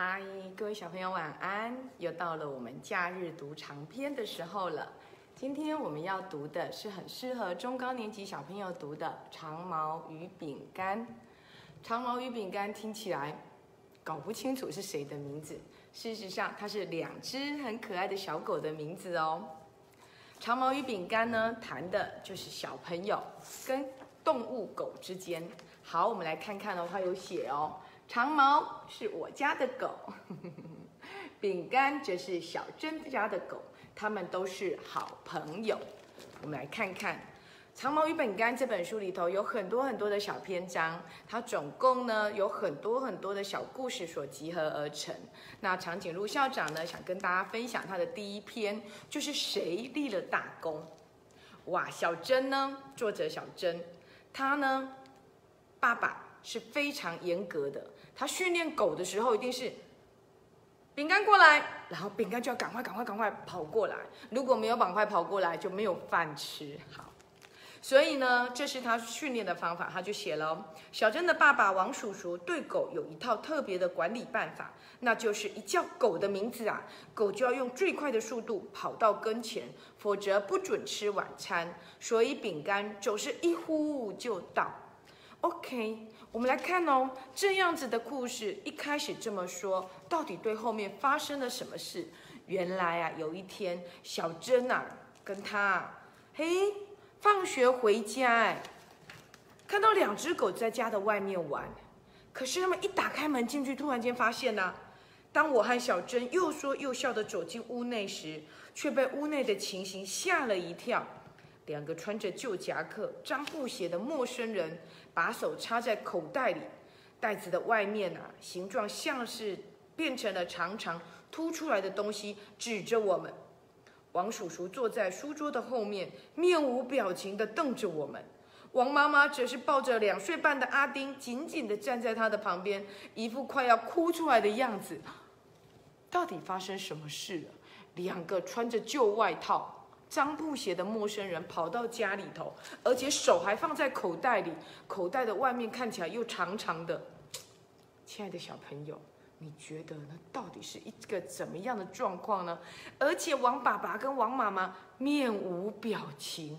嗨，各位小朋友晚安！又到了我们假日读长篇的时候了。今天我们要读的是很适合中高年级小朋友读的《长毛与饼干》。长毛与饼干听起来搞不清楚是谁的名字，事实上它是两只很可爱的小狗的名字哦。长毛与饼干呢，谈的就是小朋友跟动物狗之间。好，我们来看看哦，它有写哦。长毛是我家的狗，饼干则是小珍家的狗，他们都是好朋友。我们来看看《长毛与饼干》这本书里头有很多很多的小篇章，它总共呢有很多很多的小故事所集合而成。那长颈鹿校长呢想跟大家分享他的第一篇，就是谁立了大功？哇，小珍呢，作者小珍，他呢，爸爸是非常严格的。他训练狗的时候，一定是饼干过来，然后饼干就要赶快、赶快、赶快跑过来。如果没有赶快跑过来，就没有饭吃。好，所以呢，这是他训练的方法。他就写了：小珍的爸爸王叔叔对狗有一套特别的管理办法，那就是一叫狗的名字啊，狗就要用最快的速度跑到跟前，否则不准吃晚餐。所以饼干总是一呼就到。OK。我们来看哦，这样子的故事一开始这么说，到底对后面发生了什么事？原来啊，有一天小珍啊，跟他，嘿，放学回家，哎，看到两只狗在家的外面玩，可是他们一打开门进去，突然间发现呢，当我和小珍又说又笑的走进屋内时，却被屋内的情形吓了一跳。两个穿着旧夹克、脏布鞋的陌生人，把手插在口袋里，袋子的外面啊，形状像是变成了长长凸出来的东西，指着我们。王叔叔坐在书桌的后面，面无表情地瞪着我们。王妈妈则是抱着两岁半的阿丁，紧紧地站在他的旁边，一副快要哭出来的样子。到底发生什么事了？两个穿着旧外套。脏布鞋的陌生人跑到家里头，而且手还放在口袋里，口袋的外面看起来又长长的。亲爱的小朋友，你觉得那到底是一个怎么样的状况呢？而且王爸爸跟王妈妈面无表情，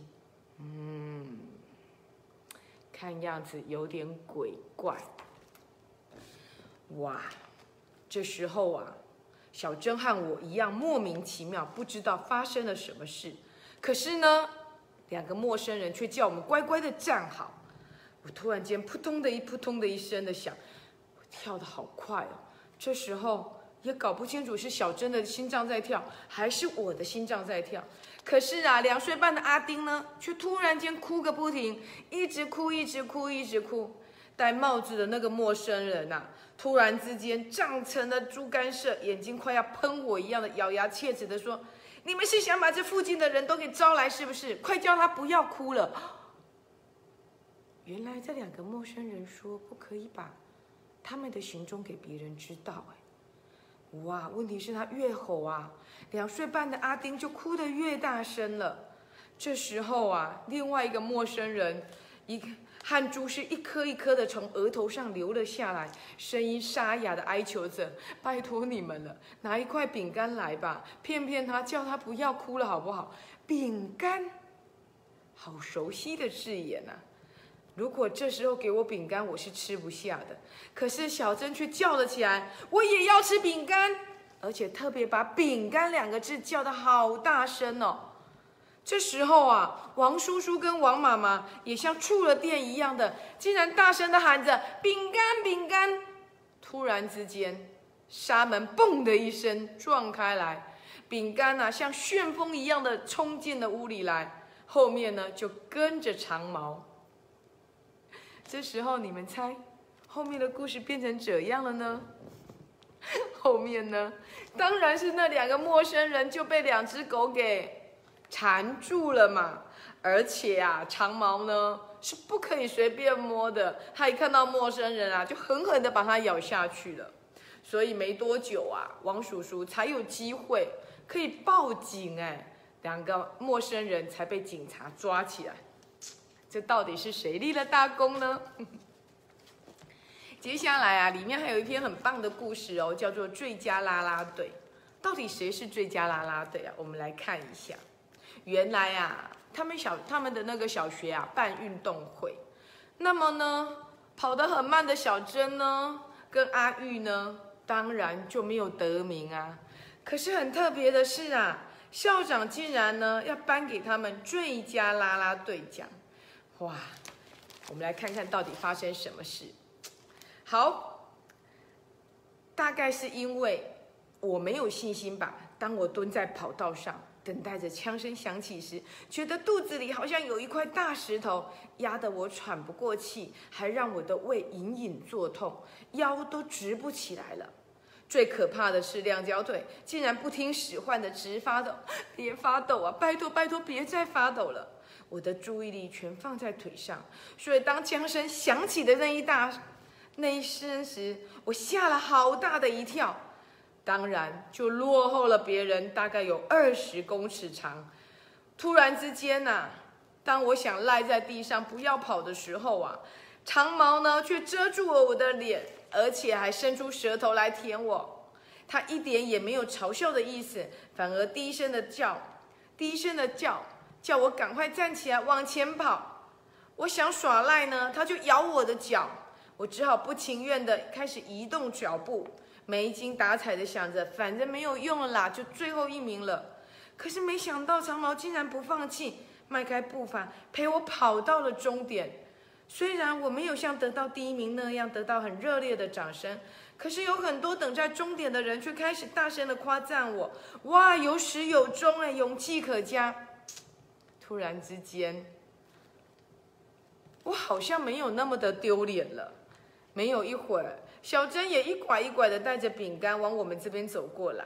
嗯，看样子有点鬼怪。哇，这时候啊。小珍和我一样莫名其妙，不知道发生了什么事。可是呢，两个陌生人却叫我们乖乖的站好。我突然间扑通的一扑通的一声的响，我跳得好快哦。这时候也搞不清楚是小珍的心脏在跳，还是我的心脏在跳。可是啊，两岁半的阿丁呢，却突然间哭个不停，一直哭，一直哭，一直哭。戴帽子的那个陌生人呐。突然之间，胀成了猪肝色，眼睛快要喷火一样的咬牙切齿的说：“你们是想把这附近的人都给招来，是不是？快叫他不要哭了。”原来这两个陌生人说不可以把他们的行踪给别人知道。哎，哇！问题是，他越吼啊，两岁半的阿丁就哭得越大声了。这时候啊，另外一个陌生人一个。汗珠是一颗一颗的从额头上流了下来，声音沙哑的哀求着：“拜托你们了，拿一块饼干来吧，骗骗他，叫他不要哭了，好不好？”饼干，好熟悉的字眼呐！如果这时候给我饼干，我是吃不下的。可是小珍却叫了起来：“我也要吃饼干！”而且特别把“饼干”两个字叫得好大声哦。这时候啊，王叔叔跟王妈妈也像触了电一样的，竟然大声的喊着“饼干，饼干”。突然之间，纱门“嘣”的一声撞开来，饼干啊像旋风一样的冲进了屋里来，后面呢就跟着长毛。这时候你们猜，后面的故事变成怎样了呢？后面呢，当然是那两个陌生人就被两只狗给。缠住了嘛，而且啊，长毛呢是不可以随便摸的。他一看到陌生人啊，就狠狠的把它咬下去了。所以没多久啊，王叔叔才有机会可以报警。哎，两个陌生人才被警察抓起来。这到底是谁立了大功呢？接下来啊，里面还有一篇很棒的故事哦，叫做《最佳啦啦队》。到底谁是最佳啦啦队啊？我们来看一下。原来啊，他们小他们的那个小学啊办运动会，那么呢，跑得很慢的小珍呢，跟阿玉呢，当然就没有得名啊。可是很特别的是啊，校长竟然呢要颁给他们最佳啦啦队奖。哇，我们来看看到底发生什么事。好，大概是因为我没有信心吧。当我蹲在跑道上，等待着枪声响起时，觉得肚子里好像有一块大石头压得我喘不过气，还让我的胃隐隐作痛，腰都直不起来了。最可怕的是，两条腿竟然不听使唤的直发抖。别发抖啊！拜托拜托，别再发抖了。我的注意力全放在腿上，所以当枪声响起的那一大。那一声时，我吓了好大的一跳，当然就落后了别人，大概有二十公尺长。突然之间呐，当我想赖在地上不要跑的时候啊，长毛呢却遮住了我的脸，而且还伸出舌头来舔我。他一点也没有嘲笑的意思，反而低声的叫，低声的叫，叫我赶快站起来往前跑。我想耍赖呢，他就咬我的脚。我只好不情愿的开始移动脚步，没精打采的想着，反正没有用了啦，就最后一名了。可是没想到长毛竟然不放弃，迈开步伐陪我跑到了终点。虽然我没有像得到第一名那样得到很热烈的掌声，可是有很多等在终点的人却开始大声的夸赞我：哇，有始有终哎，勇气可嘉。突然之间，我好像没有那么的丢脸了。没有一会儿，小珍也一拐一拐的带着饼干往我们这边走过来。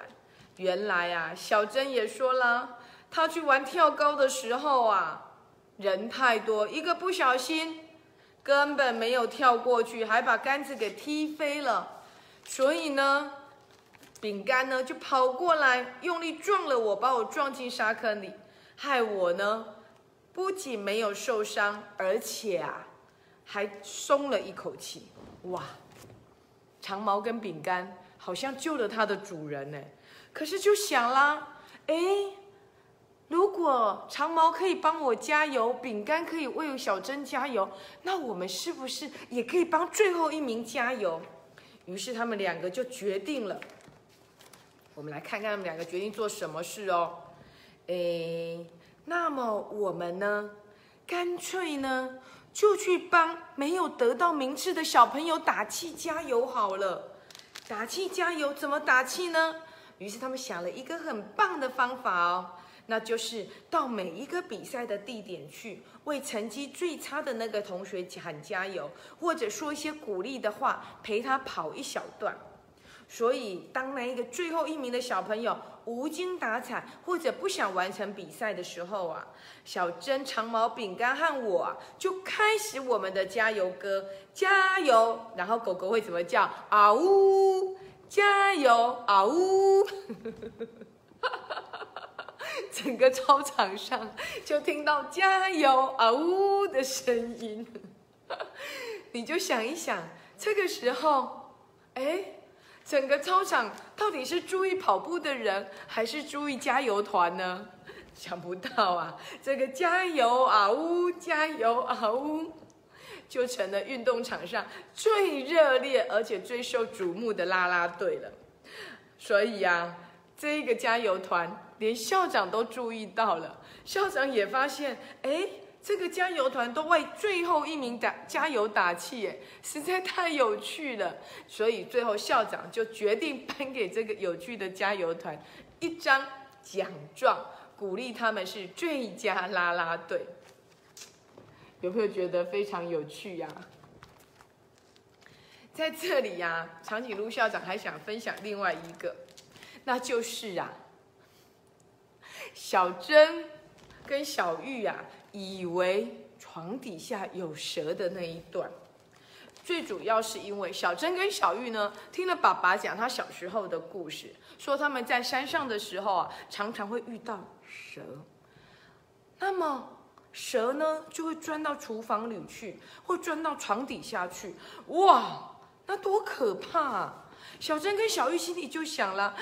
原来啊，小珍也说了，她去玩跳高的时候啊，人太多，一个不小心根本没有跳过去，还把杆子给踢飞了。所以呢，饼干呢就跑过来，用力撞了我，把我撞进沙坑里，害我呢不仅没有受伤，而且啊还松了一口气。哇，长毛跟饼干好像救了它的主人呢。可是就想啦，哎，如果长毛可以帮我加油，饼干可以为小珍加油，那我们是不是也可以帮最后一名加油？于是他们两个就决定了。我们来看看他们两个决定做什么事哦。哎，那么我们呢，干脆呢？就去帮没有得到名次的小朋友打气加油好了。打气加油怎么打气呢？于是他们想了一个很棒的方法哦，那就是到每一个比赛的地点去，为成绩最差的那个同学喊加油，或者说一些鼓励的话，陪他跑一小段。所以当那一个最后一名的小朋友。无精打采或者不想完成比赛的时候啊，小珍、长毛、饼干和我就开始我们的加油歌，加油！然后狗狗会怎么叫？啊呜！加油！啊呜！整个操场上就听到加油啊呜的声音。你就想一想，这个时候，哎。整个操场到底是注意跑步的人，还是注意加油团呢？想不到啊，这个加油啊呜，加油啊呜，就成了运动场上最热烈而且最受瞩目的啦啦队了。所以啊，这个加油团连校长都注意到了，校长也发现，哎。这个加油团都为最后一名打加油打气，哎，实在太有趣了。所以最后校长就决定颁给这个有趣的加油团一张奖状，鼓励他们是最佳啦啦队。有没有觉得非常有趣呀？在这里呀，长颈鹿校长还想分享另外一个，那就是啊，小珍跟小玉呀。以为床底下有蛇的那一段，最主要是因为小珍跟小玉呢，听了爸爸讲他小时候的故事，说他们在山上的时候啊，常常会遇到蛇。那么蛇呢，就会钻到厨房里去，或钻到床底下去。哇，那多可怕啊！小珍跟小玉心里就想了，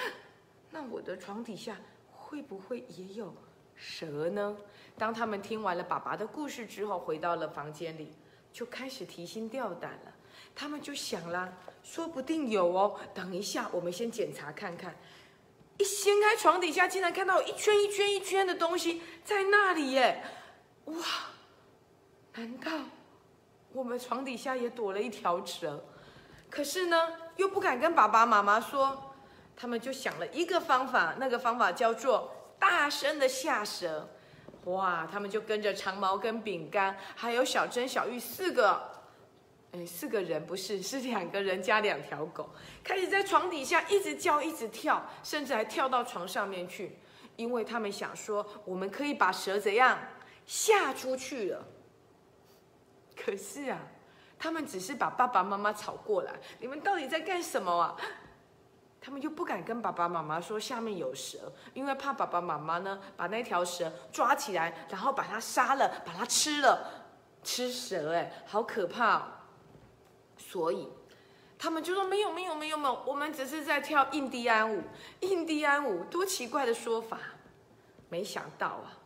那我的床底下会不会也有蛇呢？当他们听完了爸爸的故事之后，回到了房间里，就开始提心吊胆了。他们就想了，说不定有哦。等一下，我们先检查看看。一掀开床底下，竟然看到一圈一圈一圈的东西在那里耶！哇，难道我们床底下也躲了一条蛇？可是呢，又不敢跟爸爸妈妈说，他们就想了一个方法，那个方法叫做大声的吓蛇。哇，他们就跟着长毛跟饼干，还有小珍、小玉四个。哎，四个人不是，是两个人加两条狗，开始在床底下一直叫，一直跳，甚至还跳到床上面去，因为他们想说，我们可以把蛇怎样吓出去了。可是啊，他们只是把爸爸妈妈吵过来，你们到底在干什么啊？他们又不敢跟爸爸妈妈说下面有蛇，因为怕爸爸妈妈呢把那条蛇抓起来，然后把它杀了，把它吃了，吃蛇，哎，好可怕。哦所以，他们就说没有没有没有没有，我们只是在跳印第安舞。印第安舞多奇怪的说法！没想到啊，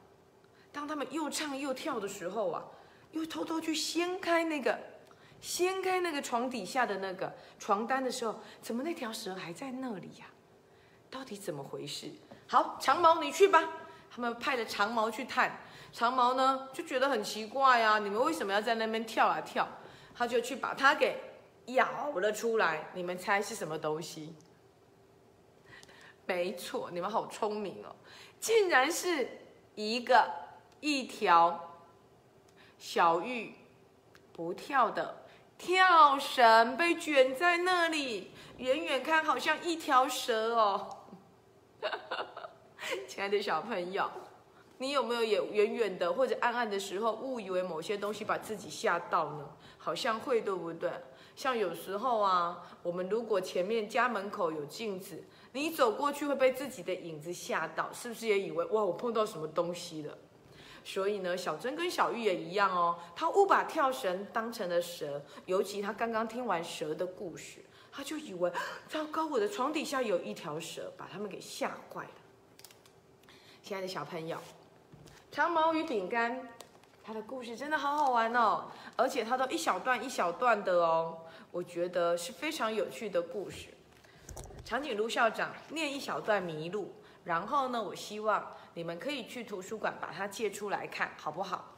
当他们又唱又跳的时候啊，又偷偷去掀开那个掀开那个床底下的那个床单的时候，怎么那条蛇还在那里呀？到底怎么回事？好，长毛你去吧。他们派了长毛去探，长毛呢就觉得很奇怪啊，你们为什么要在那边跳啊跳？他就去把它给。咬了出来，你们猜是什么东西？没错，你们好聪明哦，竟然是一个一条小玉不跳的跳绳被卷在那里，远远看好像一条蛇哦。亲爱的小朋友，你有没有也远远的或者暗暗的时候误以为某些东西把自己吓到呢？好像会，对不对？像有时候啊，我们如果前面家门口有镜子，你走过去会被自己的影子吓到，是不是也以为哇，我碰到什么东西了？所以呢，小珍跟小玉也一样哦，他误把跳绳当成了蛇，尤其他刚刚听完蛇的故事，他就以为糟糕，我的床底下有一条蛇，把他们给吓坏了。亲爱的小朋友，长毛与饼干。他的故事真的好好玩哦，而且他都一小段一小段的哦，我觉得是非常有趣的故事。长颈鹿校长念一小段迷路，然后呢，我希望你们可以去图书馆把它借出来看，好不好？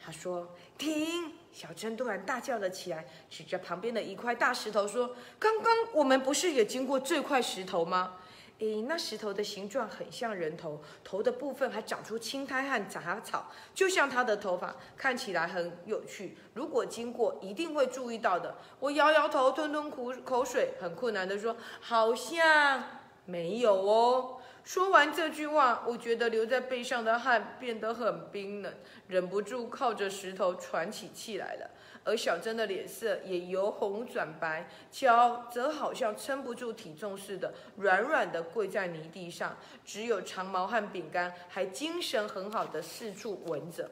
他说：“停！”小珍突然大叫了起来，指着旁边的一块大石头说：“刚刚我们不是也经过这块石头吗？”诶，那石头的形状很像人头，头的部分还长出青苔和杂草，就像他的头发，看起来很有趣。如果经过，一定会注意到的。我摇摇头，吞吞口口水，很困难的说：“好像没有哦。”说完这句话，我觉得留在背上的汗变得很冰冷，忍不住靠着石头喘起气来了。而小珍的脸色也由红转白，脚则好像撑不住体重似的，软软的跪在泥地上。只有长毛和饼干还精神很好的四处闻着。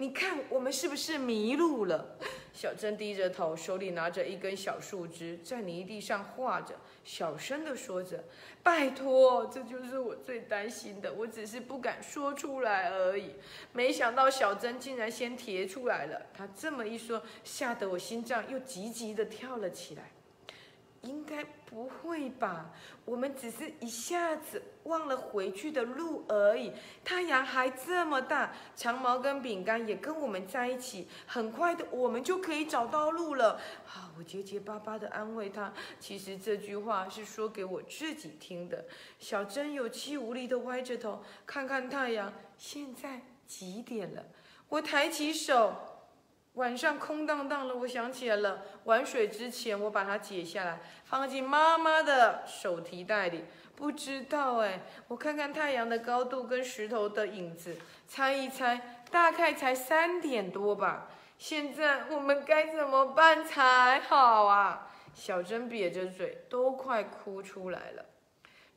你看，我们是不是迷路了？小珍低着头，手里拿着一根小树枝，在泥地上画着，小声的说着：“拜托，这就是我最担心的，我只是不敢说出来而已。”没想到小珍竟然先提出来了。她这么一说，吓得我心脏又急急的跳了起来。应该不会吧？我们只是一下子忘了回去的路而已。太阳还这么大，长毛跟饼干也跟我们在一起，很快的我们就可以找到路了。好，我结结巴巴的安慰他。其实这句话是说给我自己听的。小珍有气无力的歪着头，看看太阳。现在几点了？我抬起手。晚上空荡荡了，我想起来了。玩水之前，我把它解下来，放进妈妈的手提袋里。不知道哎，我看看太阳的高度跟石头的影子，猜一猜，大概才三点多吧。现在我们该怎么办才好啊？小珍瘪着嘴，都快哭出来了。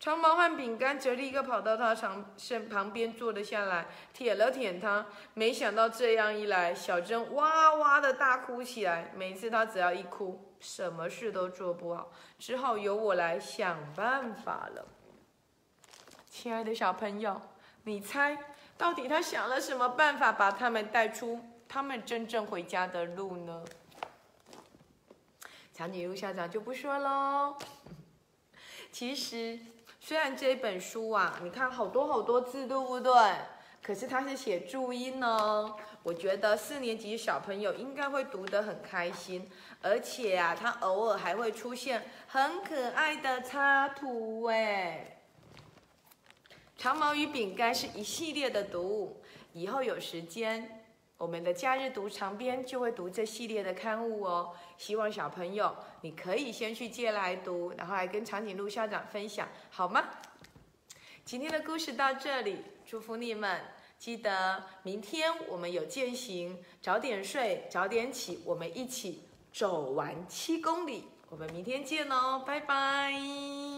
长毛和饼干则立刻跑到他长身旁边坐了下来，舔了舔他。没想到这样一来，小珍哇哇的大哭起来。每次他只要一哭，什么事都做不好，只好由我来想办法了。亲爱的小朋友，你猜到底他想了什么办法，把他们带出他们真正回家的路呢？长颈鹿校长就不说喽。其实。虽然这本书啊，你看好多好多字，对不对？可是它是写注音哦。我觉得四年级小朋友应该会读得很开心，而且啊，它偶尔还会出现很可爱的插图哎。长毛与饼干是一系列的读物，以后有时间。我们的假日读长篇就会读这系列的刊物哦，希望小朋友你可以先去借来读，然后来跟长颈鹿校长分享，好吗？今天的故事到这里，祝福你们，记得明天我们有践行，早点睡，早点起，我们一起走完七公里，我们明天见哦，拜拜。